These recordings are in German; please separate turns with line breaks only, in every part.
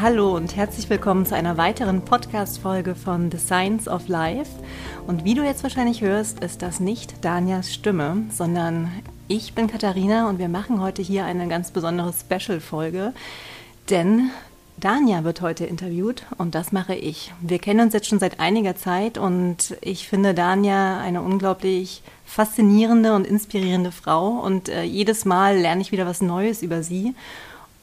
Hallo und herzlich willkommen zu einer weiteren Podcast-Folge von The Science of Life. Und wie du jetzt wahrscheinlich hörst, ist das nicht Danias Stimme, sondern ich bin Katharina und wir machen heute hier eine ganz besondere Special-Folge, denn Dania wird heute interviewt und das mache ich. Wir kennen uns jetzt schon seit einiger Zeit und ich finde Dania eine unglaublich faszinierende und inspirierende Frau und äh, jedes Mal lerne ich wieder was Neues über sie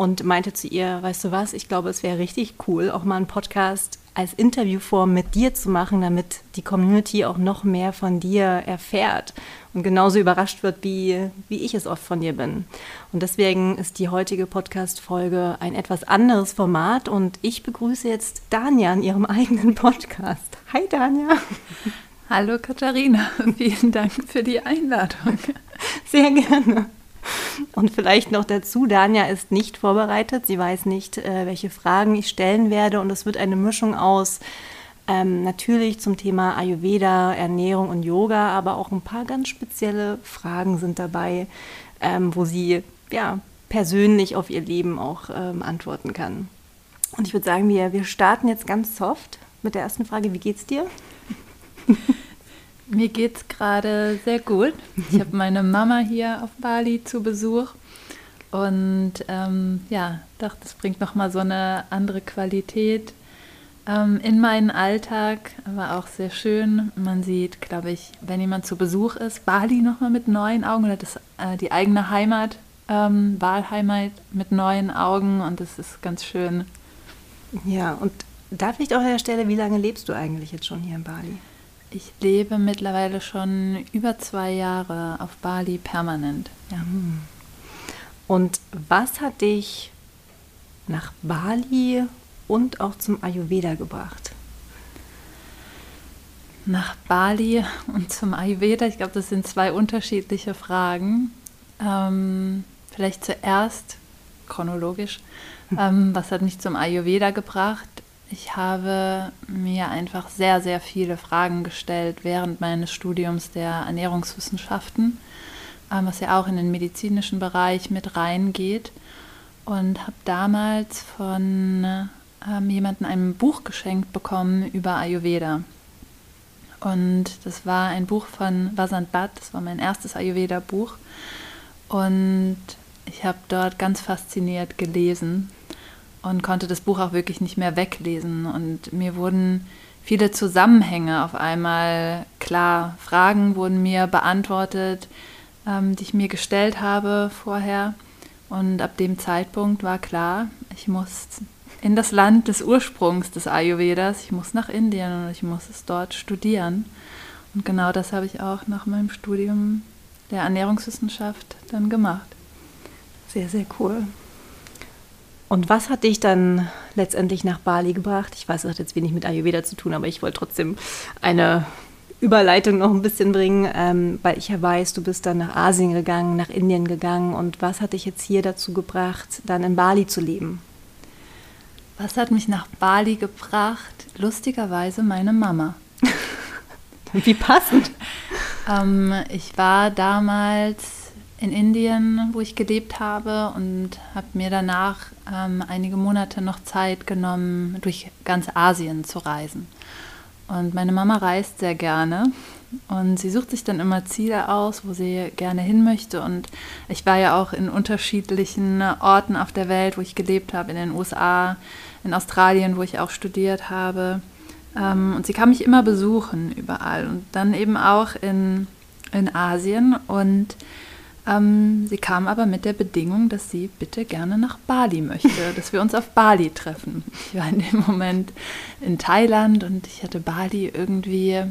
und meinte zu ihr, weißt du was, ich glaube, es wäre richtig cool, auch mal einen Podcast als Interviewform mit dir zu machen, damit die Community auch noch mehr von dir erfährt und genauso überrascht wird, wie, wie ich es oft von dir bin. Und deswegen ist die heutige Podcast-Folge ein etwas anderes Format und ich begrüße jetzt Danja in ihrem eigenen Podcast. Hi Danja.
Hallo Katharina, vielen Dank für die Einladung.
Sehr gerne. Und vielleicht noch dazu, Danja ist nicht vorbereitet. Sie weiß nicht, äh, welche Fragen ich stellen werde. Und es wird eine Mischung aus ähm, natürlich zum Thema Ayurveda, Ernährung und Yoga, aber auch ein paar ganz spezielle Fragen sind dabei, ähm, wo sie ja persönlich auf ihr Leben auch ähm, antworten kann. Und ich würde sagen, wir, wir starten jetzt ganz soft mit der ersten Frage. Wie geht's dir?
Mir geht's gerade sehr gut. Ich habe meine Mama hier auf Bali zu Besuch und ähm, ja, dachte, es bringt noch mal so eine andere Qualität ähm, in meinen Alltag. War auch sehr schön. Man sieht, glaube ich, wenn jemand zu Besuch ist, Bali noch mal mit neuen Augen oder das, äh, die eigene Heimat, ähm, Wahlheimat mit neuen Augen und das ist ganz schön.
Ja, und da vielleicht auch an der Stelle, wie lange lebst du eigentlich jetzt schon hier in Bali?
Ich lebe mittlerweile schon über zwei Jahre auf Bali permanent. Ja.
Und was hat dich nach Bali und auch zum Ayurveda gebracht?
Nach Bali und zum Ayurveda, ich glaube, das sind zwei unterschiedliche Fragen. Ähm, vielleicht zuerst chronologisch. Hm. Ähm, was hat mich zum Ayurveda gebracht? Ich habe mir einfach sehr, sehr viele Fragen gestellt während meines Studiums der Ernährungswissenschaften, ähm, was ja auch in den medizinischen Bereich mit reingeht. Und habe damals von ähm, jemandem ein Buch geschenkt bekommen über Ayurveda. Und das war ein Buch von Vasant Bhatt, das war mein erstes Ayurveda-Buch. Und ich habe dort ganz fasziniert gelesen und konnte das Buch auch wirklich nicht mehr weglesen. Und mir wurden viele Zusammenhänge auf einmal klar. Fragen wurden mir beantwortet, ähm, die ich mir gestellt habe vorher. Und ab dem Zeitpunkt war klar, ich muss in das Land des Ursprungs des Ayurvedas, ich muss nach Indien und ich muss es dort studieren. Und genau das habe ich auch nach meinem Studium der Ernährungswissenschaft dann gemacht.
Sehr, sehr cool. Und was hat dich dann letztendlich nach Bali gebracht? Ich weiß, es hat jetzt wenig mit Ayurveda zu tun, aber ich wollte trotzdem eine Überleitung noch ein bisschen bringen, ähm, weil ich ja weiß, du bist dann nach Asien gegangen, nach Indien gegangen. Und was hat dich jetzt hier dazu gebracht, dann in Bali zu leben?
Was hat mich nach Bali gebracht? Lustigerweise meine Mama.
Wie passend.
ähm, ich war damals in Indien, wo ich gelebt habe und habe mir danach ähm, einige Monate noch Zeit genommen, durch ganz Asien zu reisen. Und meine Mama reist sehr gerne und sie sucht sich dann immer Ziele aus, wo sie gerne hin möchte. Und ich war ja auch in unterschiedlichen Orten auf der Welt, wo ich gelebt habe, in den USA, in Australien, wo ich auch studiert habe. Ähm, und sie kam mich immer besuchen überall und dann eben auch in, in Asien. Und ähm, sie kam aber mit der Bedingung, dass sie bitte gerne nach Bali möchte, dass wir uns auf Bali treffen. Ich war in dem Moment in Thailand und ich hatte Bali irgendwie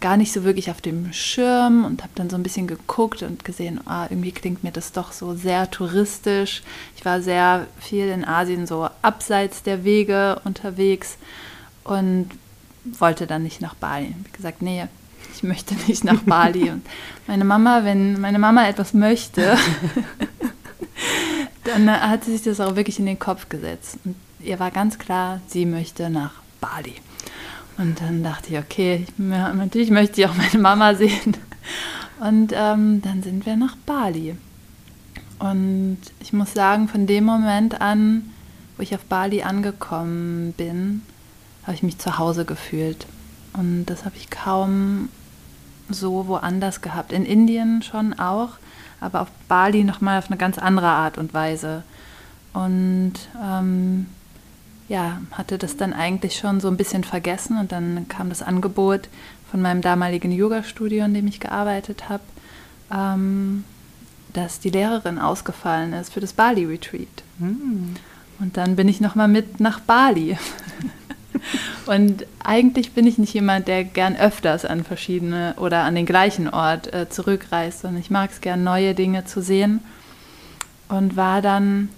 gar nicht so wirklich auf dem Schirm und habe dann so ein bisschen geguckt und gesehen, ah, irgendwie klingt mir das doch so sehr touristisch. Ich war sehr viel in Asien so abseits der Wege unterwegs und wollte dann nicht nach Bali. Ich habe gesagt, nee, ich möchte nicht nach Bali. Und meine Mama, wenn meine Mama etwas möchte, dann hat sie sich das auch wirklich in den Kopf gesetzt. Und ihr war ganz klar, sie möchte nach Bali. Und dann dachte ich, okay, ich, natürlich möchte ich auch meine Mama sehen. Und ähm, dann sind wir nach Bali. Und ich muss sagen, von dem Moment an, wo ich auf Bali angekommen bin, habe ich mich zu Hause gefühlt. Und das habe ich kaum so woanders gehabt. In Indien schon auch, aber auf Bali nochmal auf eine ganz andere Art und Weise. Und ähm, ja, hatte das dann eigentlich schon so ein bisschen vergessen und dann kam das Angebot von meinem damaligen Yoga-Studio, in dem ich gearbeitet habe, ähm, dass die Lehrerin ausgefallen ist für das Bali-Retreat. Hm. Und dann bin ich nochmal mit nach Bali. und eigentlich bin ich nicht jemand, der gern öfters an verschiedene oder an den gleichen Ort äh, zurückreist, sondern ich mag es gern, neue Dinge zu sehen. Und war dann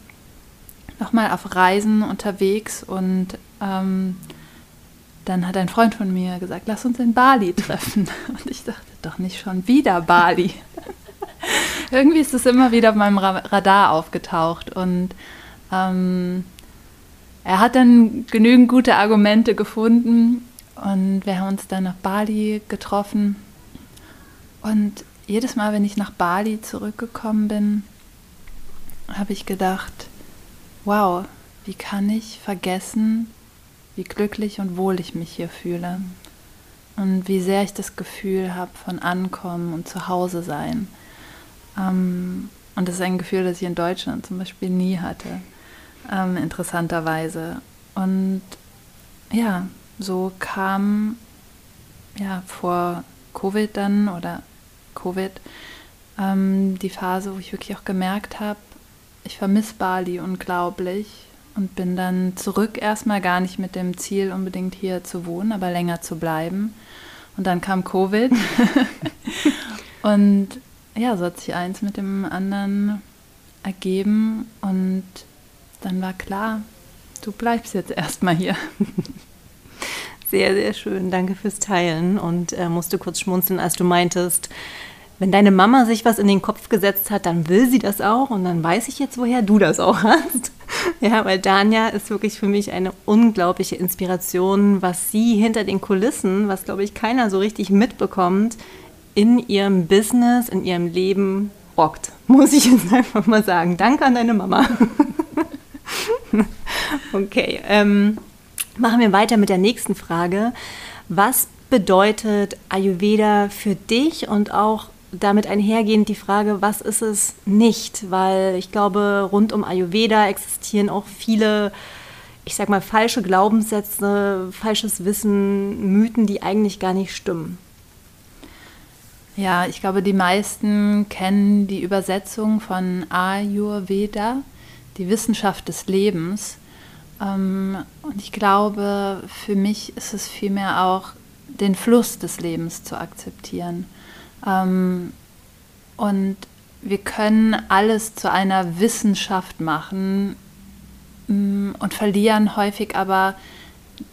nochmal auf Reisen unterwegs und ähm, dann hat ein Freund von mir gesagt, lass uns in Bali treffen. Und ich dachte, doch nicht schon wieder Bali. Irgendwie ist es immer wieder auf meinem Radar aufgetaucht und ähm, er hat dann genügend gute Argumente gefunden und wir haben uns dann nach Bali getroffen. Und jedes Mal, wenn ich nach Bali zurückgekommen bin, habe ich gedacht, wow, wie kann ich vergessen, wie glücklich und wohl ich mich hier fühle und wie sehr ich das Gefühl habe von Ankommen und Zuhause sein. Ähm, und das ist ein Gefühl, das ich in Deutschland zum Beispiel nie hatte, ähm, interessanterweise. Und ja, so kam ja vor Covid dann oder Covid ähm, die Phase, wo ich wirklich auch gemerkt habe, ich vermisse Bali unglaublich und bin dann zurück erstmal gar nicht mit dem Ziel, unbedingt hier zu wohnen, aber länger zu bleiben. Und dann kam Covid. und ja, so hat sich eins mit dem anderen ergeben und dann war klar, du bleibst jetzt erstmal hier.
Sehr, sehr schön. Danke fürs Teilen und äh, musste kurz schmunzeln, als du meintest, wenn deine Mama sich was in den Kopf gesetzt hat, dann will sie das auch und dann weiß ich jetzt, woher du das auch hast. Ja, weil Dania ist wirklich für mich eine unglaubliche Inspiration, was sie hinter den Kulissen, was glaube ich keiner so richtig mitbekommt, in ihrem Business, in ihrem Leben rockt. Muss ich jetzt einfach mal sagen. Danke an deine Mama. okay, ähm, machen wir weiter mit der nächsten Frage. Was bedeutet Ayurveda für dich und auch damit einhergehend die Frage, was ist es nicht? Weil ich glaube, rund um Ayurveda existieren auch viele, ich sag mal, falsche Glaubenssätze, falsches Wissen, Mythen, die eigentlich gar nicht stimmen.
Ja, ich glaube, die meisten kennen die Übersetzung von Ayurveda, die Wissenschaft des Lebens. Ähm, und ich glaube, für mich ist es vielmehr auch, den Fluss des Lebens zu akzeptieren ähm, und wir können alles zu einer Wissenschaft machen mm, und verlieren häufig aber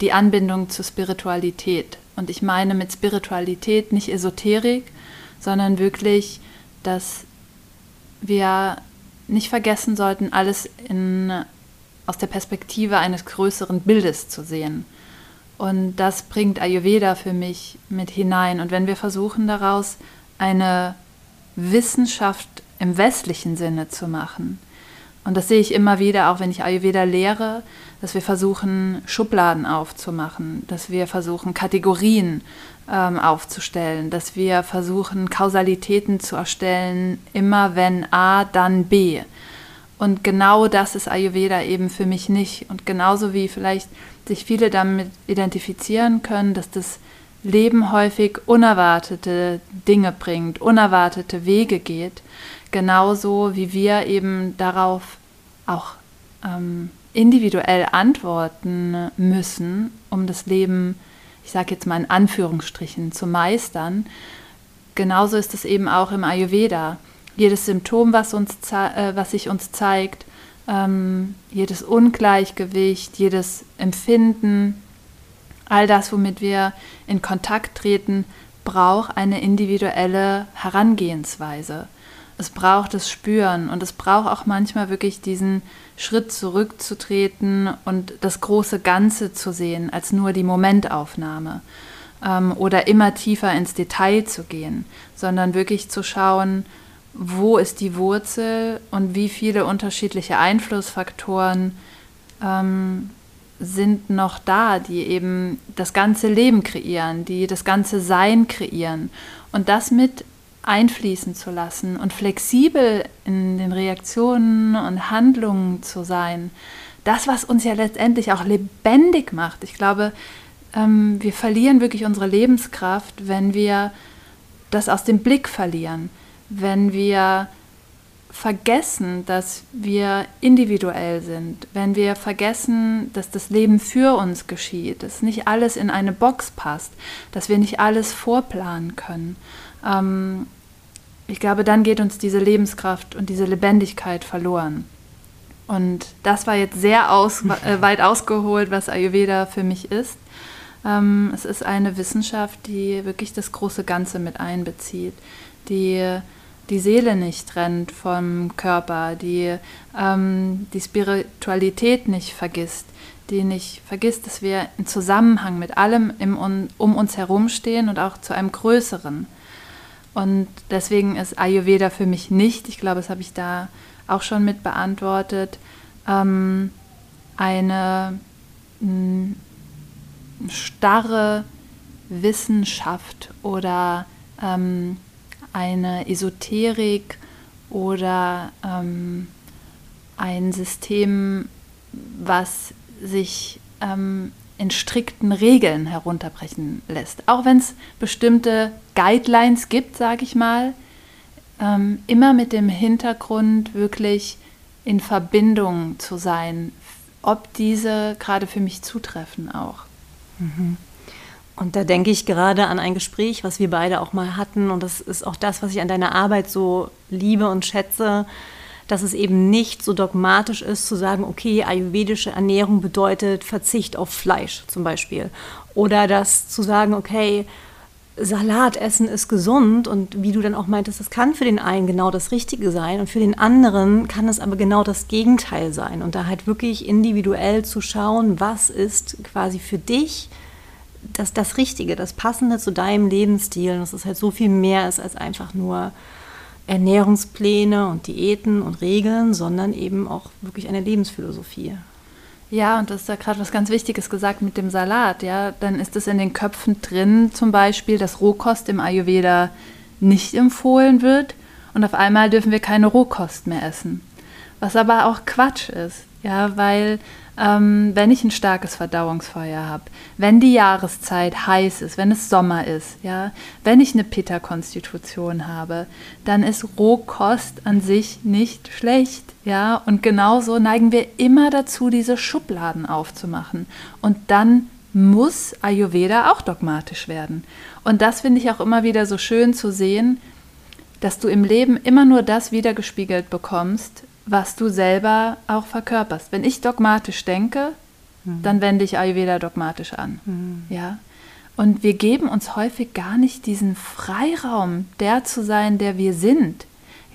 die Anbindung zur Spiritualität. Und ich meine mit Spiritualität nicht Esoterik, sondern wirklich, dass wir nicht vergessen sollten, alles in, aus der Perspektive eines größeren Bildes zu sehen. Und das bringt Ayurveda für mich mit hinein. Und wenn wir versuchen daraus eine Wissenschaft im westlichen Sinne zu machen. Und das sehe ich immer wieder, auch wenn ich Ayurveda lehre, dass wir versuchen, Schubladen aufzumachen, dass wir versuchen, Kategorien ähm, aufzustellen, dass wir versuchen, Kausalitäten zu erstellen, immer wenn A, dann B. Und genau das ist Ayurveda eben für mich nicht. Und genauso wie vielleicht sich viele damit identifizieren können, dass das Leben häufig unerwartete Dinge bringt, unerwartete Wege geht, genauso wie wir eben darauf auch ähm, individuell antworten müssen, um das Leben, ich sage jetzt mal in Anführungsstrichen, zu meistern. Genauso ist es eben auch im Ayurveda. Jedes Symptom, was, uns äh, was sich uns zeigt, ähm, jedes Ungleichgewicht, jedes Empfinden, all das, womit wir in Kontakt treten, braucht eine individuelle Herangehensweise. Es braucht das Spüren und es braucht auch manchmal wirklich diesen Schritt zurückzutreten und das große Ganze zu sehen als nur die Momentaufnahme ähm, oder immer tiefer ins Detail zu gehen, sondern wirklich zu schauen, wo ist die Wurzel und wie viele unterschiedliche Einflussfaktoren ähm, sind noch da, die eben das ganze Leben kreieren, die das ganze Sein kreieren. Und das mit einfließen zu lassen und flexibel in den Reaktionen und Handlungen zu sein. Das, was uns ja letztendlich auch lebendig macht. Ich glaube, ähm, wir verlieren wirklich unsere Lebenskraft, wenn wir das aus dem Blick verlieren, wenn wir vergessen, dass wir individuell sind, wenn wir vergessen, dass das Leben für uns geschieht, dass nicht alles in eine Box passt, dass wir nicht alles vorplanen können. Ähm, ich glaube, dann geht uns diese Lebenskraft und diese Lebendigkeit verloren. Und das war jetzt sehr aus, äh, weit ausgeholt, was Ayurveda für mich ist. Ähm, es ist eine Wissenschaft, die wirklich das große Ganze mit einbezieht, die die Seele nicht trennt vom Körper, die ähm, die Spiritualität nicht vergisst, die nicht vergisst, dass wir in Zusammenhang mit allem im, um uns herum stehen und auch zu einem Größeren. Und deswegen ist Ayurveda für mich nicht, ich glaube, das habe ich da auch schon mit beantwortet, ähm, eine mh, starre Wissenschaft oder ähm, eine Esoterik oder ähm, ein System, was sich ähm, in strikten Regeln herunterbrechen lässt. Auch wenn es bestimmte Guidelines gibt, sage ich mal, ähm, immer mit dem Hintergrund wirklich in Verbindung zu sein, ob diese gerade für mich zutreffen auch.
Mhm. Und da denke ich gerade an ein Gespräch, was wir beide auch mal hatten. Und das ist auch das, was ich an deiner Arbeit so liebe und schätze, dass es eben nicht so dogmatisch ist zu sagen, okay, ayurvedische Ernährung bedeutet Verzicht auf Fleisch zum Beispiel. Oder das zu sagen, okay, Salat essen ist gesund und wie du dann auch meintest, das kann für den einen genau das Richtige sein und für den anderen kann es aber genau das Gegenteil sein. Und da halt wirklich individuell zu schauen, was ist quasi für dich das, das Richtige, das Passende zu deinem Lebensstil. Und dass es halt so viel mehr ist als einfach nur Ernährungspläne und Diäten und Regeln, sondern eben auch wirklich eine Lebensphilosophie.
Ja, und das ist da gerade was ganz Wichtiges gesagt mit dem Salat. Ja, dann ist es in den Köpfen drin, zum Beispiel, dass Rohkost im Ayurveda nicht empfohlen wird und auf einmal dürfen wir keine Rohkost mehr essen. Was aber auch Quatsch ist, ja, weil ähm, wenn ich ein starkes Verdauungsfeuer habe, wenn die Jahreszeit heiß ist, wenn es Sommer ist, ja, wenn ich eine Pitta-Konstitution habe, dann ist Rohkost an sich nicht schlecht, ja, und genauso neigen wir immer dazu, diese Schubladen aufzumachen und dann muss Ayurveda auch dogmatisch werden. Und das finde ich auch immer wieder so schön zu sehen, dass du im Leben immer nur das wiedergespiegelt bekommst, was du selber auch verkörperst. Wenn ich dogmatisch denke, mhm. dann wende ich Ayurveda dogmatisch an. Mhm. Ja? Und wir geben uns häufig gar nicht diesen Freiraum, der zu sein, der wir sind.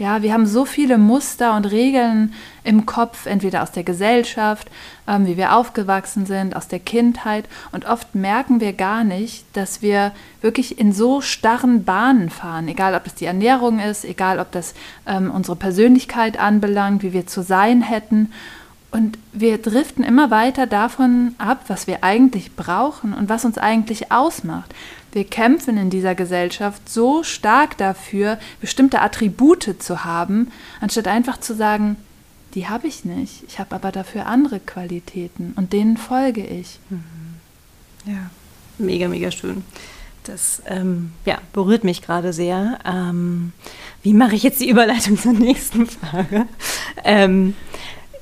Ja, wir haben so viele Muster und Regeln im Kopf, entweder aus der Gesellschaft, ähm, wie wir aufgewachsen sind, aus der Kindheit. Und oft merken wir gar nicht, dass wir wirklich in so starren Bahnen fahren, egal ob das die Ernährung ist, egal ob das ähm, unsere Persönlichkeit anbelangt, wie wir zu sein hätten. Und wir driften immer weiter davon ab, was wir eigentlich brauchen und was uns eigentlich ausmacht. Wir kämpfen in dieser Gesellschaft so stark dafür, bestimmte Attribute zu haben, anstatt einfach zu sagen, die habe ich nicht. Ich habe aber dafür andere Qualitäten und denen folge ich. Mhm.
Ja, mega, mega schön. Das ähm, ja, berührt mich gerade sehr. Ähm, wie mache ich jetzt die Überleitung zur nächsten Frage? Ähm,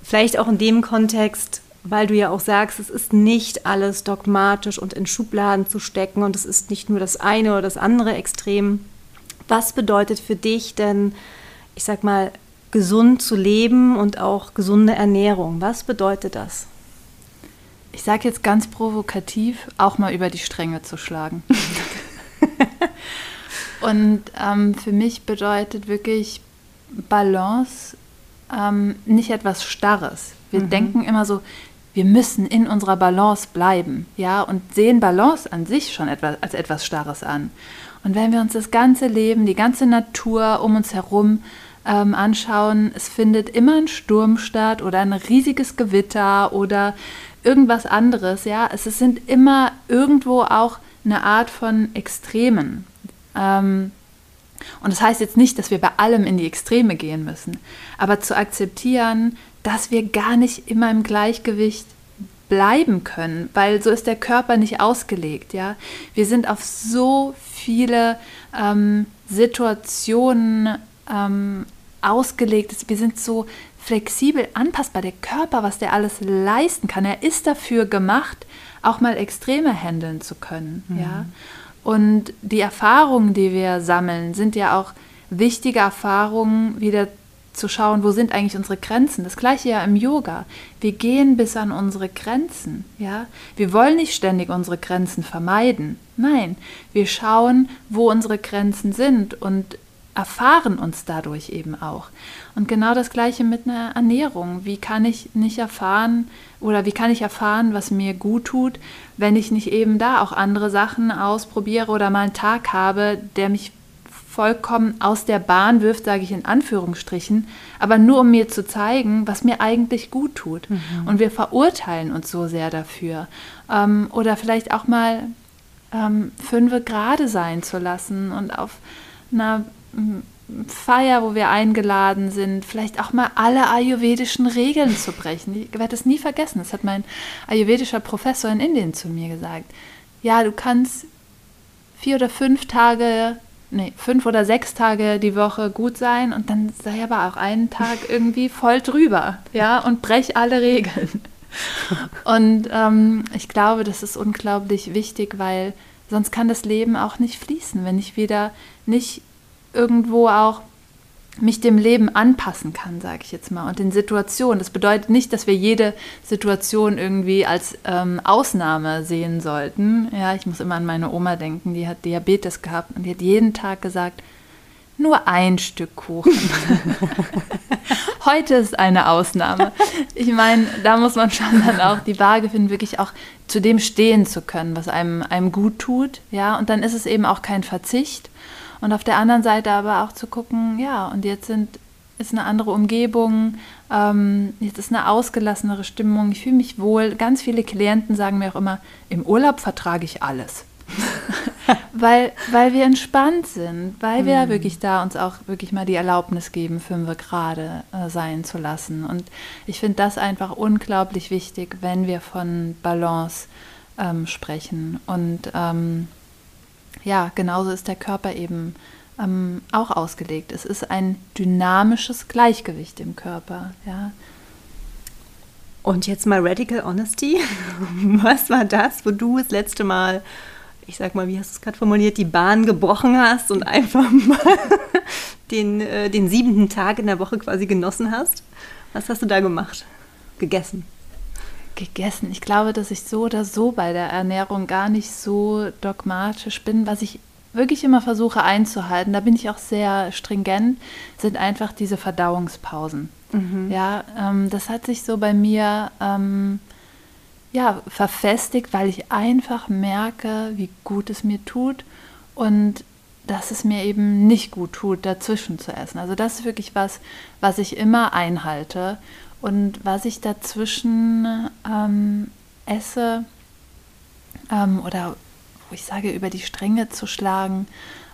vielleicht auch in dem Kontext, weil du ja auch sagst, es ist nicht alles dogmatisch und in Schubladen zu stecken und es ist nicht nur das eine oder das andere Extrem. Was bedeutet für dich denn, ich sag mal, gesund zu leben und auch gesunde Ernährung? Was bedeutet das?
Ich sage jetzt ganz provokativ, auch mal über die Stränge zu schlagen. und ähm, für mich bedeutet wirklich Balance ähm, nicht etwas Starres. Wir mhm. denken immer so, wir müssen in unserer Balance bleiben, ja, und sehen Balance an sich schon etwas, als etwas Starres an. Und wenn wir uns das ganze Leben, die ganze Natur um uns herum ähm, anschauen, es findet immer ein Sturm statt oder ein riesiges Gewitter oder irgendwas anderes, ja, es, sind immer irgendwo auch eine Art von Extremen. Ähm, und das heißt jetzt nicht, dass wir bei allem in die Extreme gehen müssen, aber zu akzeptieren, dass wir gar nicht immer im Gleichgewicht bleiben können, weil so ist der Körper nicht ausgelegt. Ja, wir sind auf so viele ähm, Situationen ähm, ausgelegt. Wir sind so flexibel anpassbar. Der Körper, was der alles leisten kann, er ist dafür gemacht, auch mal Extreme handeln zu können. Mhm. Ja, und die Erfahrungen, die wir sammeln, sind ja auch wichtige Erfahrungen, wieder zu schauen, wo sind eigentlich unsere Grenzen. Das gleiche ja im Yoga. Wir gehen bis an unsere Grenzen, ja? Wir wollen nicht ständig unsere Grenzen vermeiden. Nein, wir schauen, wo unsere Grenzen sind und erfahren uns dadurch eben auch. Und genau das gleiche mit einer Ernährung. Wie kann ich nicht erfahren oder wie kann ich erfahren, was mir gut tut, wenn ich nicht eben da auch andere Sachen ausprobiere oder mal einen Tag habe, der mich vollkommen aus der Bahn wirft, sage ich in Anführungsstrichen, aber nur um mir zu zeigen, was mir eigentlich gut tut. Mhm. Und wir verurteilen uns so sehr dafür. Ähm, oder vielleicht auch mal ähm, fünfe gerade sein zu lassen und auf einer Feier, wo wir eingeladen sind, vielleicht auch mal alle ayurvedischen Regeln zu brechen. Ich werde das nie vergessen. Das hat mein ayurvedischer Professor in Indien zu mir gesagt. Ja, du kannst vier oder fünf Tage, nee, fünf oder sechs Tage die Woche gut sein und dann sei aber auch einen Tag irgendwie voll drüber, ja, und brech alle Regeln. Und ähm, ich glaube, das ist unglaublich wichtig, weil sonst kann das Leben auch nicht fließen, wenn ich wieder nicht irgendwo auch mich dem Leben anpassen kann, sage ich jetzt mal, und den Situationen. Das bedeutet nicht, dass wir jede Situation irgendwie als ähm, Ausnahme sehen sollten. Ja, ich muss immer an meine Oma denken, die hat Diabetes gehabt und die hat jeden Tag gesagt, nur ein Stück Kuchen. Heute ist eine Ausnahme. Ich meine, da muss man schon dann auch die Waage finden, wirklich auch zu dem stehen zu können, was einem, einem gut tut. Ja, und dann ist es eben auch kein Verzicht, und auf der anderen Seite aber auch zu gucken, ja, und jetzt sind, ist eine andere Umgebung, ähm, jetzt ist eine ausgelassenere Stimmung, ich fühle mich wohl. Ganz viele Klienten sagen mir auch immer, im Urlaub vertrage ich alles. weil, weil wir entspannt sind, weil wir mhm. wirklich da uns auch wirklich mal die Erlaubnis geben, fünf gerade äh, sein zu lassen. Und ich finde das einfach unglaublich wichtig, wenn wir von Balance ähm, sprechen. Und ähm, ja, genauso ist der Körper eben ähm, auch ausgelegt. Es ist ein dynamisches Gleichgewicht im Körper. Ja.
Und jetzt mal Radical Honesty. Was war das, wo du das letzte Mal, ich sag mal, wie hast du es gerade formuliert, die Bahn gebrochen hast und einfach mal den, äh, den siebenten Tag in der Woche quasi genossen hast? Was hast du da gemacht? Gegessen?
Gegessen. Ich glaube, dass ich so oder so bei der Ernährung gar nicht so dogmatisch bin. Was ich wirklich immer versuche einzuhalten, da bin ich auch sehr stringent, sind einfach diese Verdauungspausen. Mhm. Ja, ähm, das hat sich so bei mir ähm, ja, verfestigt, weil ich einfach merke, wie gut es mir tut und dass es mir eben nicht gut tut, dazwischen zu essen. Also das ist wirklich was, was ich immer einhalte und was ich dazwischen ähm, esse ähm, oder wo ich sage, über die Stränge zu schlagen,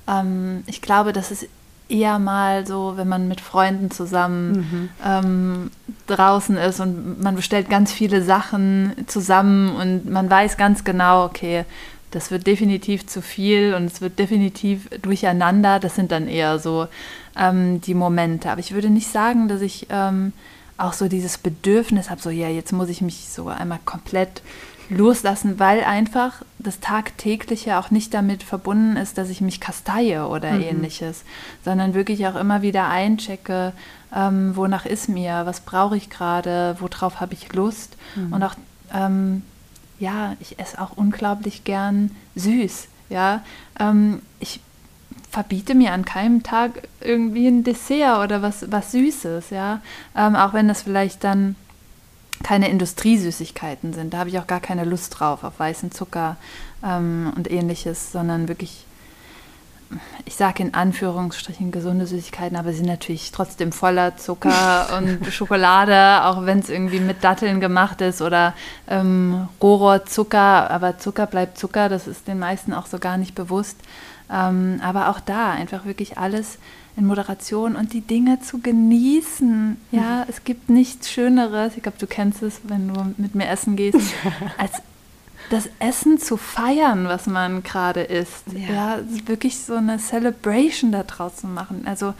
ähm, ich glaube, das ist eher mal so, wenn man mit Freunden zusammen mhm. ähm, draußen ist und man bestellt ganz viele Sachen zusammen und man weiß ganz genau, okay, das wird definitiv zu viel und es wird definitiv durcheinander. Das sind dann eher so ähm, die Momente. Aber ich würde nicht sagen, dass ich ähm, auch so dieses Bedürfnis habe, so ja, jetzt muss ich mich so einmal komplett loslassen, weil einfach das Tagtägliche auch nicht damit verbunden ist, dass ich mich kasteie oder mhm. ähnliches, sondern wirklich auch immer wieder einchecke, ähm, wonach ist mir, was brauche ich gerade, worauf habe ich Lust mhm. und auch, ähm, ja, ich esse auch unglaublich gern süß. Ja, ähm, ich verbiete mir an keinem Tag irgendwie ein Dessert oder was, was Süßes, ja. Ähm, auch wenn das vielleicht dann keine Industriesüßigkeiten sind. Da habe ich auch gar keine Lust drauf, auf weißen Zucker ähm, und ähnliches, sondern wirklich, ich sage in Anführungsstrichen gesunde Süßigkeiten, aber sie sind natürlich trotzdem voller Zucker und Schokolade, auch wenn es irgendwie mit Datteln gemacht ist oder ähm, Rohrzucker. Aber Zucker bleibt Zucker, das ist den meisten auch so gar nicht bewusst. Ähm, aber auch da einfach wirklich alles in Moderation und die Dinge zu genießen. Ja, mhm. es gibt nichts Schöneres. Ich glaube, du kennst es, wenn du mit mir essen gehst, als das Essen zu feiern, was man gerade isst. Ja. ja, wirklich so eine Celebration da draußen machen. Also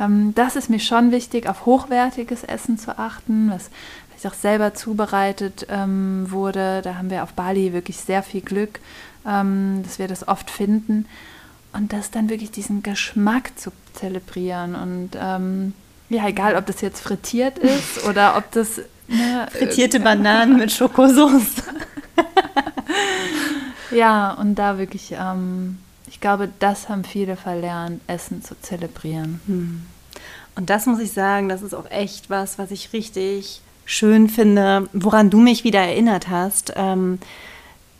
ähm, das ist mir schon wichtig, auf hochwertiges Essen zu achten, was vielleicht auch selber zubereitet ähm, wurde. Da haben wir auf Bali wirklich sehr viel Glück, ähm, dass wir das oft finden und das dann wirklich diesen Geschmack zu zelebrieren und ähm, ja, egal, ob das jetzt frittiert ist oder ob das
ne, frittierte Bananen mit Schokosauce.
ja, und da wirklich, ähm, ich glaube, das haben viele verlernt, Essen zu zelebrieren. Hm.
Und das muss ich sagen, das ist auch echt was, was ich richtig schön finde, woran du mich wieder erinnert hast. Ähm,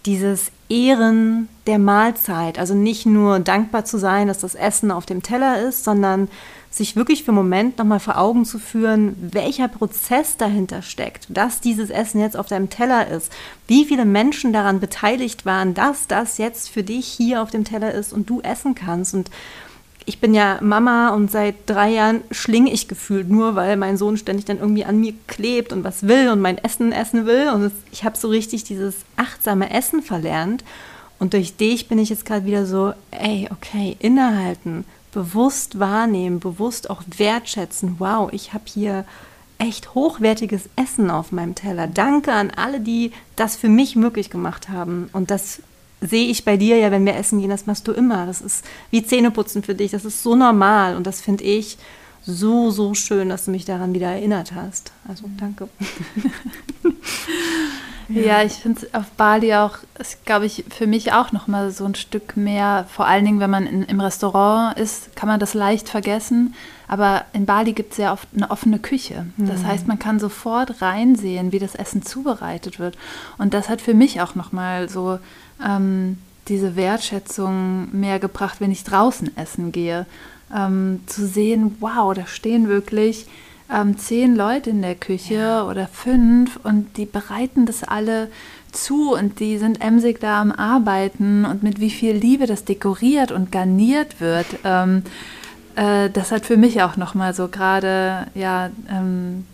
dieses Ehren der Mahlzeit. Also nicht nur dankbar zu sein, dass das Essen auf dem Teller ist, sondern sich wirklich für einen Moment nochmal vor Augen zu führen, welcher Prozess dahinter steckt, dass dieses Essen jetzt auf deinem Teller ist, wie viele Menschen daran beteiligt waren, dass das jetzt für dich hier auf dem Teller ist und du essen kannst. Und ich bin ja Mama und seit drei Jahren schlinge ich gefühlt nur, weil mein Sohn ständig dann irgendwie an mir klebt und was will und mein Essen essen will. Und ich habe so richtig dieses achtsame Essen verlernt. Und durch dich bin ich jetzt gerade wieder so, ey, okay, innehalten, bewusst wahrnehmen, bewusst auch wertschätzen. Wow, ich habe hier echt hochwertiges Essen auf meinem Teller. Danke an alle, die das für mich möglich gemacht haben. Und das sehe ich bei dir ja, wenn wir essen gehen, das machst du immer. Das ist wie Zähneputzen für dich. Das ist so normal und das finde ich so, so schön, dass du mich daran wieder erinnert hast. Also danke.
ja. ja, ich finde es auf Bali auch, ist, glaube ich, für mich auch nochmal so ein Stück mehr, vor allen Dingen, wenn man in, im Restaurant ist, kann man das leicht vergessen. Aber in Bali gibt es ja oft eine offene Küche. Das mhm. heißt, man kann sofort reinsehen, wie das Essen zubereitet wird. Und das hat für mich auch nochmal so ähm, diese Wertschätzung mehr gebracht, wenn ich draußen essen gehe. Ähm, zu sehen, wow, da stehen wirklich ähm, zehn Leute in der Küche ja. oder fünf und die bereiten das alle zu und die sind emsig da am Arbeiten und mit wie viel Liebe das dekoriert und garniert wird. Ähm, äh, das hat für mich auch nochmal so gerade, ja, ähm,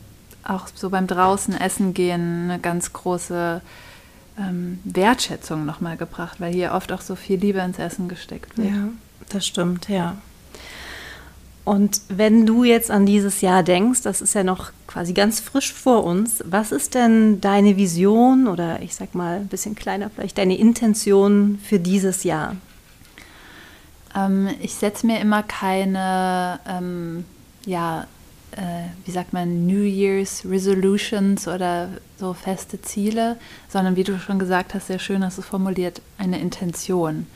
auch so beim draußen essen gehen eine ganz große ähm, Wertschätzung nochmal gebracht, weil hier oft auch so viel Liebe ins Essen gesteckt wird.
Ja, das stimmt, ja. Und wenn du jetzt an dieses Jahr denkst, das ist ja noch quasi ganz frisch vor uns, was ist denn deine Vision oder ich sag mal ein bisschen kleiner vielleicht deine Intention für dieses Jahr?
Ähm, ich setze mir immer keine ähm, ja, äh, wie sagt man, New Year's Resolutions oder so feste Ziele, sondern wie du schon gesagt hast, sehr schön hast du formuliert, eine Intention.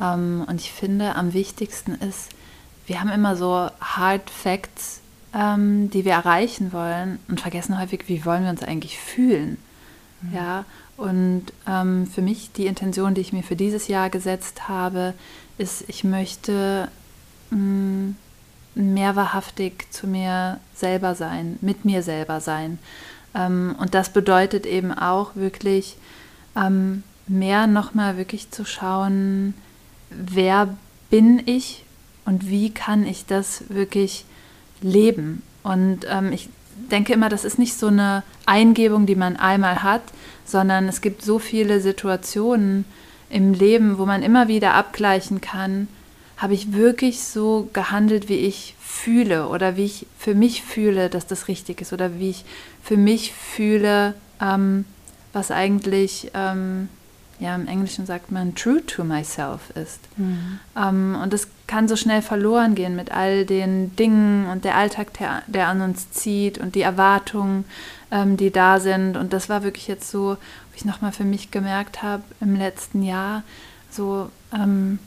Ähm, und ich finde, am wichtigsten ist, wir haben immer so Hard Facts, ähm, die wir erreichen wollen und vergessen häufig, wie wollen wir uns eigentlich fühlen. Mhm. Ja, und ähm, für mich die Intention, die ich mir für dieses Jahr gesetzt habe, ist, ich möchte mh, mm, mehr wahrhaftig zu mir selber sein, mit mir selber sein. Ähm, und das bedeutet eben auch wirklich ähm, mehr nochmal wirklich zu schauen, wer bin ich und wie kann ich das wirklich leben. Und ähm, ich denke immer, das ist nicht so eine Eingebung, die man einmal hat, sondern es gibt so viele Situationen im Leben, wo man immer wieder abgleichen kann, habe ich wirklich so gehandelt, wie ich fühle oder wie ich für mich fühle, dass das richtig ist oder wie ich für mich fühle, ähm, was eigentlich, ähm, ja, im Englischen sagt man true to myself ist. Mhm. Ähm, und das kann so schnell verloren gehen mit all den Dingen und der Alltag, der, der an uns zieht und die Erwartungen, ähm, die da sind. Und das war wirklich jetzt so, wo ich nochmal für mich gemerkt habe im letzten Jahr, so, ähm,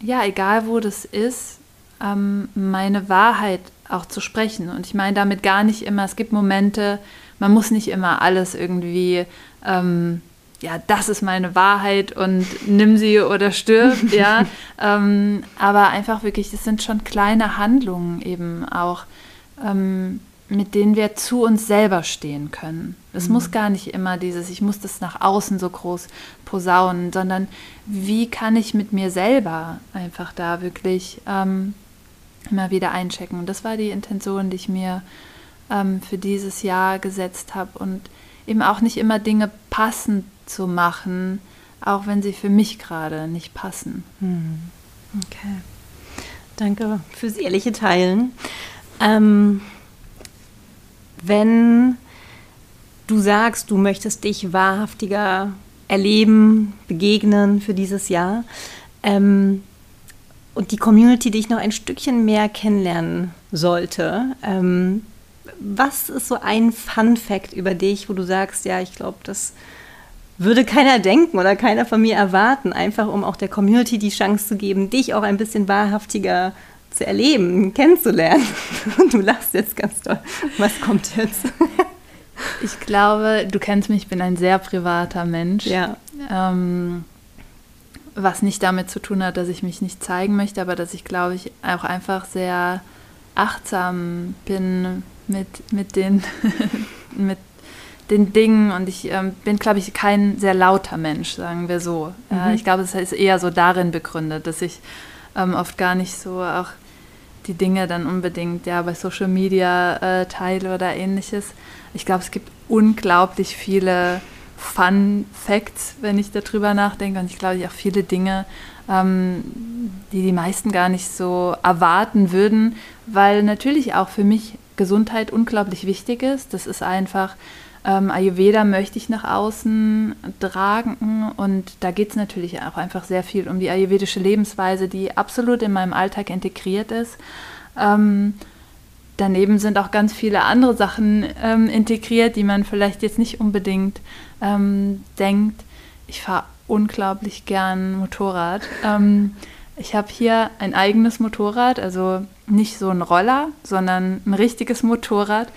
ja, egal wo das ist, ähm, meine Wahrheit auch zu sprechen. Und ich meine damit gar nicht immer, es gibt Momente, man muss nicht immer alles irgendwie, ähm, ja, das ist meine Wahrheit und nimm sie oder stirb, ja. Ähm, aber einfach wirklich, das sind schon kleine Handlungen eben auch, ähm, mit denen wir zu uns selber stehen können. Es mhm. muss gar nicht immer dieses, ich muss das nach außen so groß posaunen, sondern wie kann ich mit mir selber einfach da wirklich ähm, immer wieder einchecken. Und das war die Intention, die ich mir ähm, für dieses Jahr gesetzt habe und eben auch nicht immer Dinge passend zu machen, auch wenn sie für mich gerade nicht passen.
Mhm. Okay. Danke fürs ehrliche Teilen. Ähm, wenn du sagst, du möchtest dich wahrhaftiger erleben, begegnen für dieses Jahr ähm, und die Community dich noch ein Stückchen mehr kennenlernen sollte, ähm, was ist so ein Fun Fact über dich, wo du sagst, ja, ich glaube, das würde keiner denken oder keiner von mir erwarten, einfach um auch der Community die Chance zu geben, dich auch ein bisschen wahrhaftiger zu erleben, kennenzulernen. Du lachst jetzt ganz toll. Was kommt jetzt?
Ich glaube, du kennst mich, ich bin ein sehr privater Mensch.
Ja.
Ähm, was nicht damit zu tun hat, dass ich mich nicht zeigen möchte, aber dass ich, glaube ich, auch einfach sehr achtsam bin mit, mit, den, mit den Dingen und ich ähm, bin, glaube ich, kein sehr lauter Mensch, sagen wir so. Mhm. Ja, ich glaube, es ist eher so darin begründet, dass ich ähm, oft gar nicht so auch die Dinge dann unbedingt ja bei Social Media äh, teile oder ähnliches. Ich glaube, es gibt unglaublich viele Fun Facts, wenn ich darüber nachdenke. Und ich glaube, auch viele Dinge, ähm, die die meisten gar nicht so erwarten würden, weil natürlich auch für mich Gesundheit unglaublich wichtig ist. Das ist einfach, ähm, Ayurveda möchte ich nach außen tragen und da geht es natürlich auch einfach sehr viel um die ayurvedische Lebensweise, die absolut in meinem Alltag integriert ist. Ähm, daneben sind auch ganz viele andere Sachen ähm, integriert, die man vielleicht jetzt nicht unbedingt ähm, denkt. Ich fahre unglaublich gern Motorrad. Ähm, ich habe hier ein eigenes Motorrad, also nicht so ein Roller, sondern ein richtiges Motorrad.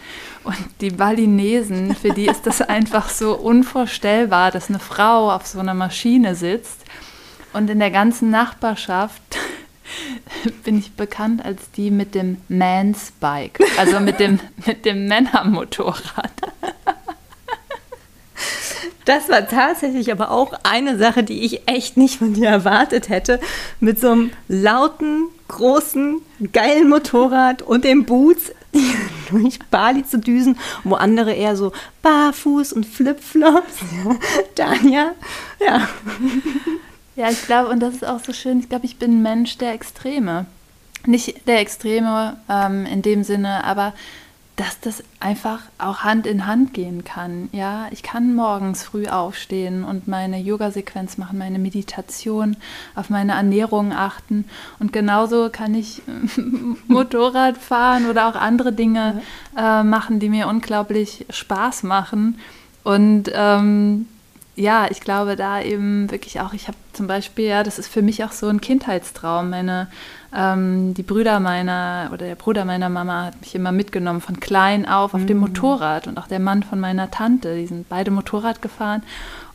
Und die Balinesen, für die ist das einfach so unvorstellbar, dass eine Frau auf so einer Maschine sitzt. Und in der ganzen Nachbarschaft bin ich bekannt als die mit dem Man's Bike, also mit dem, mit dem Männermotorrad.
Das war tatsächlich aber auch eine Sache, die ich echt nicht von dir erwartet hätte. Mit so einem lauten, großen, geilen Motorrad und dem Boots durch Bali zu düsen, wo andere eher so barfuß und Flipflops. Danja, ja.
Ja, ich glaube, und das ist auch so schön, ich glaube, ich bin ein Mensch der Extreme. Nicht der Extreme ähm, in dem Sinne, aber dass das einfach auch Hand in Hand gehen kann. Ja, ich kann morgens früh aufstehen und meine Yoga-Sequenz machen, meine Meditation, auf meine Ernährung achten und genauso kann ich Motorrad fahren oder auch andere Dinge äh, machen, die mir unglaublich Spaß machen. Und ähm, ja, ich glaube da eben wirklich auch, ich habe zum Beispiel, ja, das ist für mich auch so ein Kindheitstraum. Meine, ähm, die Brüder meiner oder der Bruder meiner Mama hat mich immer mitgenommen von klein auf auf mhm. dem Motorrad und auch der Mann von meiner Tante, die sind beide Motorrad gefahren.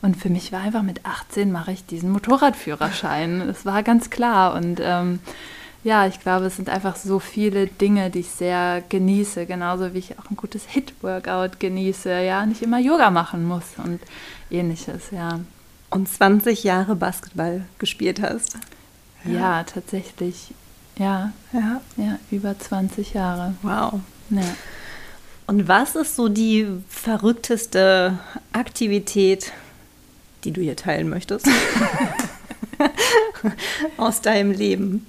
Und für mich war einfach mit 18 mache ich diesen Motorradführerschein. Das war ganz klar und ähm, ja, ich glaube, es sind einfach so viele Dinge, die ich sehr genieße, genauso wie ich auch ein gutes Hit-Workout genieße, ja, nicht immer Yoga machen muss und ähnliches, ja.
Und 20 Jahre Basketball gespielt hast.
Ja, ja tatsächlich. Ja, ja, ja, über 20 Jahre.
Wow.
Ja.
Und was ist so die verrückteste Aktivität, die du hier teilen möchtest? Aus deinem Leben?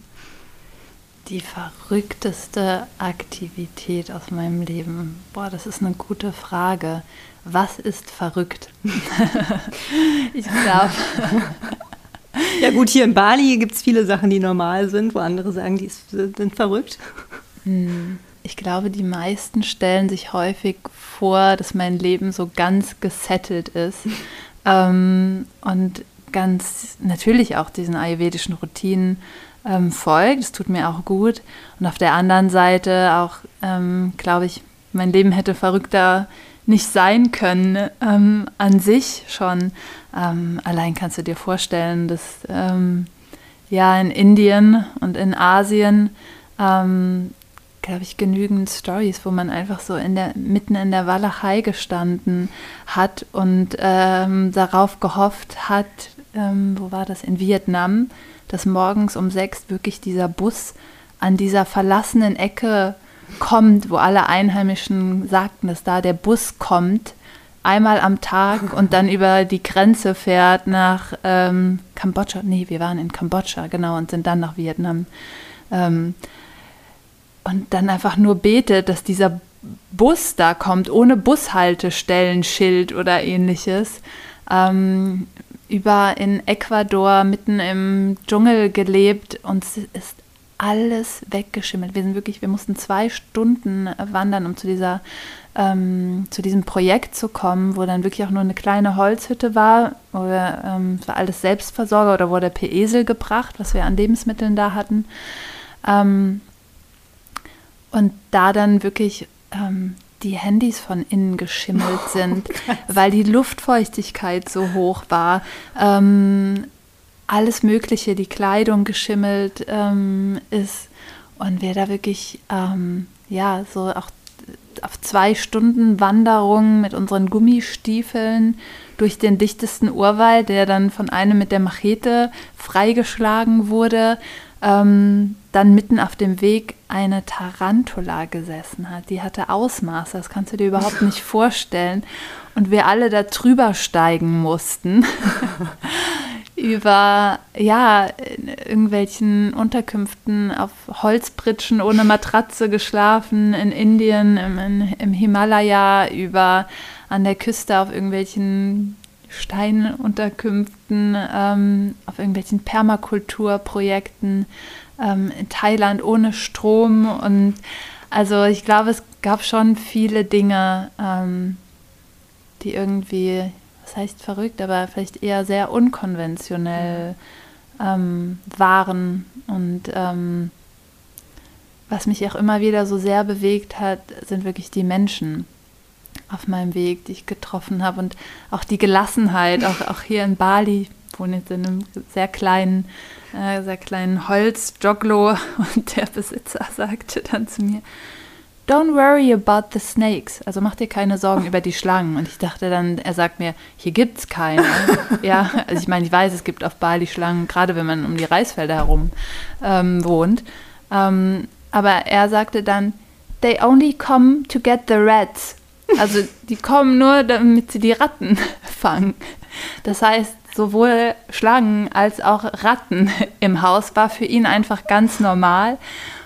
Die verrückteste Aktivität aus meinem Leben. Boah, das ist eine gute Frage. Was ist verrückt?
ich glaube. Ja gut, hier in Bali gibt es viele Sachen, die normal sind, wo andere sagen, die sind verrückt.
Hm. Ich glaube, die meisten stellen sich häufig vor, dass mein Leben so ganz gesettelt ist. Ähm, und ganz natürlich auch diesen ayurvedischen Routinen ähm, folgt. Das tut mir auch gut. Und auf der anderen Seite auch, ähm, glaube ich, mein Leben hätte verrückter nicht sein können ähm, an sich schon. Ähm, allein kannst du dir vorstellen, dass ähm, ja in Indien und in Asien ähm, glaube ich, genügend Stories, wo man einfach so in der, mitten in der Walachei gestanden hat und ähm, darauf gehofft hat, ähm, wo war das, in Vietnam, dass morgens um sechs wirklich dieser Bus an dieser verlassenen Ecke kommt, wo alle Einheimischen sagten, dass da der Bus kommt, einmal am Tag und dann über die Grenze fährt nach ähm, Kambodscha. Nee, wir waren in Kambodscha, genau, und sind dann nach Vietnam. Ähm, und dann einfach nur betet, dass dieser Bus da kommt, ohne Bushaltestellenschild oder ähnliches. Ähm, über in Ecuador mitten im Dschungel gelebt und es ist alles weggeschimmelt. Wir sind wirklich, wir mussten zwei Stunden wandern, um zu dieser ähm, zu diesem Projekt zu kommen, wo dann wirklich auch nur eine kleine Holzhütte war, wo wir, ähm, war alles Selbstversorger oder wurde per Esel gebracht, was wir an Lebensmitteln da hatten. Ähm, und da dann wirklich ähm, die Handys von innen geschimmelt oh, sind, oh, weil die Luftfeuchtigkeit so hoch war. Ähm, alles Mögliche, die Kleidung geschimmelt ähm, ist und wir da wirklich, ähm, ja, so auch auf zwei Stunden Wanderung mit unseren Gummistiefeln durch den dichtesten Urwald, der dann von einem mit der Machete freigeschlagen wurde, ähm, dann mitten auf dem Weg eine Tarantula gesessen hat. Die hatte Ausmaße, das kannst du dir überhaupt nicht vorstellen. Und wir alle da drüber steigen mussten. über ja irgendwelchen Unterkünften auf Holzpritschen ohne Matratze geschlafen in Indien im, im Himalaya über an der Küste auf irgendwelchen Steinunterkünften, ähm, auf irgendwelchen Permakulturprojekten ähm, in Thailand ohne Strom. Und also ich glaube, es gab schon viele Dinge, ähm, die irgendwie, was heißt verrückt, aber vielleicht eher sehr unkonventionell ähm, waren. Und ähm, was mich auch immer wieder so sehr bewegt hat, sind wirklich die Menschen auf meinem Weg, die ich getroffen habe und auch die Gelassenheit, auch, auch hier in Bali, wohne jetzt in einem sehr kleinen, äh, sehr kleinen Holzjoglo und der Besitzer sagte dann zu mir, Don't worry about the snakes. Also mach dir keine Sorgen über die Schlangen. Und ich dachte dann, er sagt mir, hier gibt es keine. ja, also ich meine, ich weiß, es gibt auf Bali Schlangen, gerade wenn man um die Reisfelder herum ähm, wohnt. Ähm, aber er sagte dann, they only come to get the rats. Also die kommen nur, damit sie die Ratten fangen. Das heißt, sowohl Schlangen als auch Ratten im Haus war für ihn einfach ganz normal.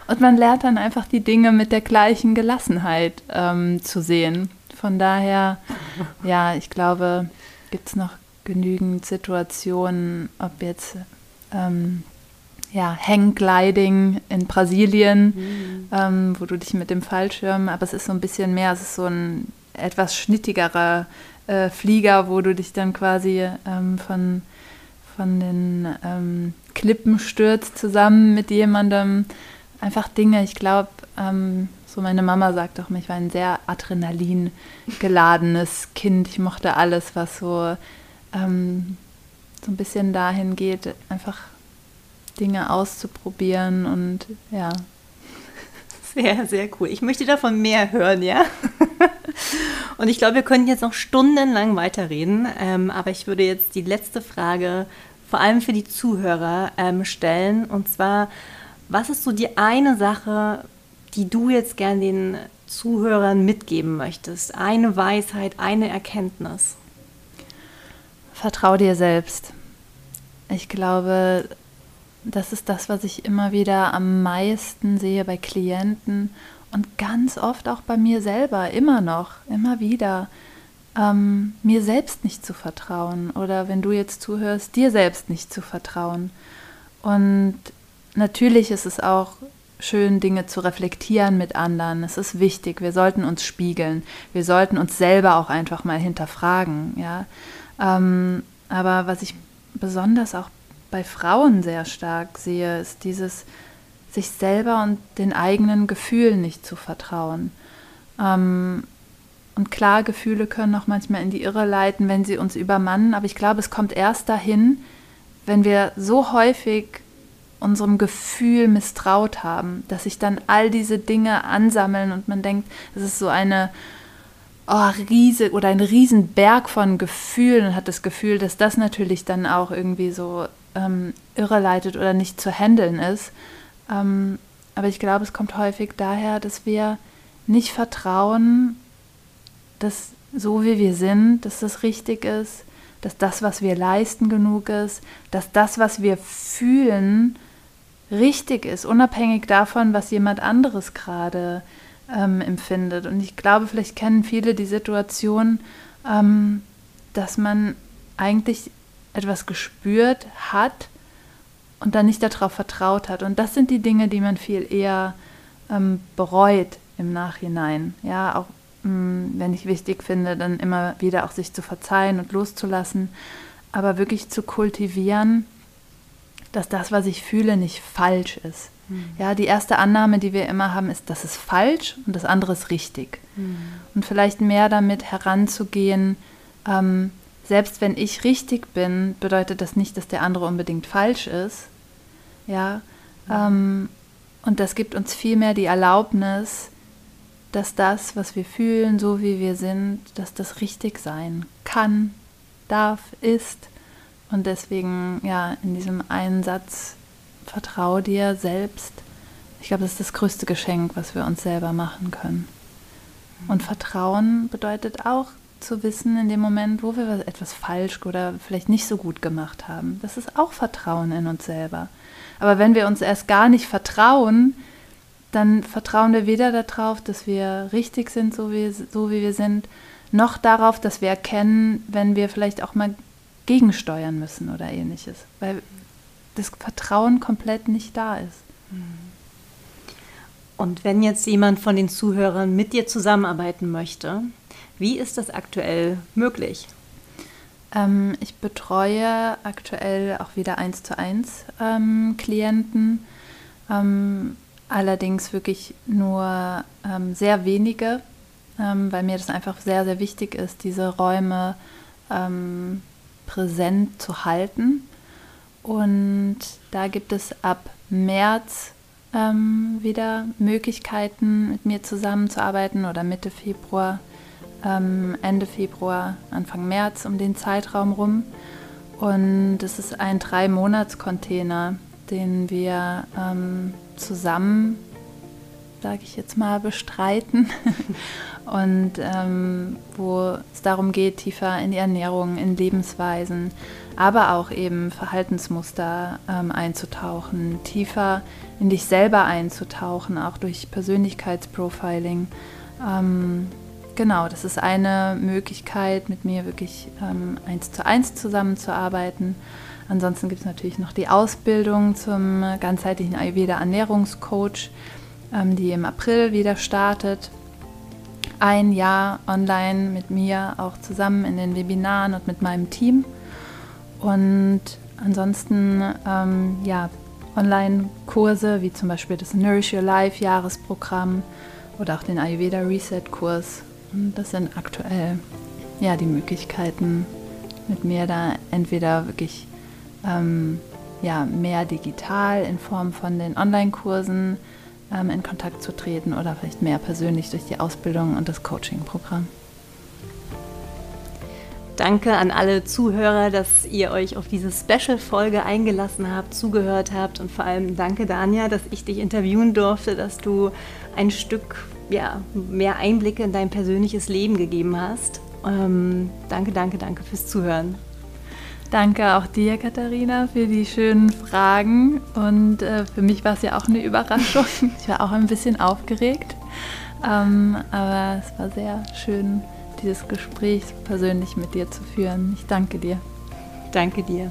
Und man lernt dann einfach die Dinge mit der gleichen Gelassenheit ähm, zu sehen. Von daher, ja, ich glaube, gibt es noch genügend Situationen, ob jetzt ähm, ja, Hanggliding in Brasilien, mhm. ähm, wo du dich mit dem Fallschirm, aber es ist so ein bisschen mehr, es ist so ein etwas schnittigerer äh, Flieger, wo du dich dann quasi ähm, von, von den ähm, Klippen stürzt zusammen mit jemandem. Einfach Dinge, ich glaube, ähm, so meine Mama sagt auch, ich war ein sehr adrenalin geladenes Kind. Ich mochte alles, was so, ähm, so ein bisschen dahin geht, einfach Dinge auszuprobieren und ja.
Sehr, sehr cool. Ich möchte davon mehr hören, ja. Und ich glaube, wir können jetzt noch stundenlang weiterreden. Ähm, aber ich würde jetzt die letzte Frage vor allem für die Zuhörer ähm, stellen. Und zwar, was ist so die eine Sache, die du jetzt gern den Zuhörern mitgeben möchtest? Eine Weisheit, eine Erkenntnis?
Vertrau dir selbst. Ich glaube, das ist das, was ich immer wieder am meisten sehe bei Klienten und ganz oft auch bei mir selber, immer noch, immer wieder, ähm, mir selbst nicht zu vertrauen oder wenn du jetzt zuhörst, dir selbst nicht zu vertrauen. Und natürlich ist es auch schön, Dinge zu reflektieren mit anderen. Es ist wichtig, wir sollten uns spiegeln, wir sollten uns selber auch einfach mal hinterfragen. Ja? Ähm, aber was ich besonders auch bei Frauen sehr stark sehe, ist dieses sich selber und den eigenen Gefühlen nicht zu vertrauen. Ähm, und klar, Gefühle können auch manchmal in die Irre leiten, wenn sie uns übermannen, aber ich glaube, es kommt erst dahin, wenn wir so häufig unserem Gefühl misstraut haben, dass sich dann all diese Dinge ansammeln und man denkt, es ist so eine oh, riese oder ein Riesenberg von Gefühlen und hat das Gefühl, dass das natürlich dann auch irgendwie so ähm, irreleitet oder nicht zu handeln ist. Ähm, aber ich glaube, es kommt häufig daher, dass wir nicht vertrauen, dass so wie wir sind, dass das richtig ist, dass das, was wir leisten, genug ist, dass das, was wir fühlen, richtig ist, unabhängig davon, was jemand anderes gerade ähm, empfindet. Und ich glaube, vielleicht kennen viele die Situation, ähm, dass man eigentlich etwas gespürt hat und dann nicht darauf vertraut hat. Und das sind die Dinge, die man viel eher ähm, bereut im Nachhinein. Ja, auch mh, mm, wenn ich wichtig finde, dann immer wieder auch sich zu verzeihen und loszulassen, aber wirklich zu kultivieren, dass das, was ich fühle, nicht falsch ist. Mhm. Ja, die erste Annahme, die wir immer haben, ist, das ist falsch und das andere ist richtig. Mhm. Und vielleicht mehr damit heranzugehen, ähm, selbst wenn ich richtig bin, bedeutet das nicht, dass der andere unbedingt falsch ist. Ja, mhm. ähm, und das gibt uns vielmehr die Erlaubnis, dass das, was wir fühlen, so wie wir sind, dass das richtig sein kann, darf, ist. Und deswegen, ja, in diesem einen Satz, vertrau dir selbst. Ich glaube, das ist das größte Geschenk, was wir uns selber machen können. Und Vertrauen bedeutet auch zu wissen, in dem Moment, wo wir etwas falsch oder vielleicht nicht so gut gemacht haben. Das ist auch Vertrauen in uns selber. Aber wenn wir uns erst gar nicht vertrauen, dann vertrauen wir weder darauf, dass wir richtig sind, so wie, so wie wir sind, noch darauf, dass wir erkennen, wenn wir vielleicht auch mal gegensteuern müssen oder ähnliches, weil das Vertrauen komplett nicht da ist.
Und wenn jetzt jemand von den Zuhörern mit dir zusammenarbeiten möchte, wie ist das aktuell möglich?
Ähm, ich betreue aktuell auch wieder eins zu eins ähm, Klienten, ähm, allerdings wirklich nur ähm, sehr wenige, ähm, weil mir das einfach sehr, sehr wichtig ist, diese Räume ähm, präsent zu halten. Und da gibt es ab März ähm, wieder Möglichkeiten, mit mir zusammenzuarbeiten oder Mitte Februar, ähm, Ende Februar, Anfang März um den Zeitraum rum. Und es ist ein Drei-Monats-Container, den wir ähm, zusammen, sage ich jetzt mal, bestreiten. und ähm, wo es darum geht, tiefer in die Ernährung, in Lebensweisen, aber auch eben Verhaltensmuster ähm, einzutauchen, tiefer in dich selber einzutauchen, auch durch Persönlichkeitsprofiling. Ähm, genau, das ist eine Möglichkeit, mit mir wirklich ähm, eins zu eins zusammenzuarbeiten. Ansonsten gibt es natürlich noch die Ausbildung zum ganzheitlichen Ayurveda Ernährungscoach, ähm, die im April wieder startet ein Jahr online mit mir auch zusammen in den Webinaren und mit meinem Team. Und ansonsten ähm, ja, Online-Kurse wie zum Beispiel das Nourish Your Life Jahresprogramm oder auch den Ayurveda Reset Kurs. Und das sind aktuell ja, die Möglichkeiten, mit mir da entweder wirklich ähm, ja, mehr digital in Form von den Online-Kursen ähm, in Kontakt zu treten oder vielleicht mehr persönlich durch die Ausbildung und das Coaching-Programm.
Danke an alle Zuhörer, dass ihr euch auf diese Special-Folge eingelassen habt, zugehört habt und vor allem danke, Danja, dass ich dich interviewen durfte, dass du ein Stück ja, mehr Einblicke in dein persönliches Leben gegeben hast. Ähm, danke, danke, danke fürs Zuhören.
Danke auch dir, Katharina, für die schönen Fragen. Und äh, für mich war es ja auch eine Überraschung. Ich war auch ein bisschen aufgeregt. Ähm, aber es war sehr schön, dieses Gespräch persönlich mit dir zu führen. Ich danke dir.
Danke dir.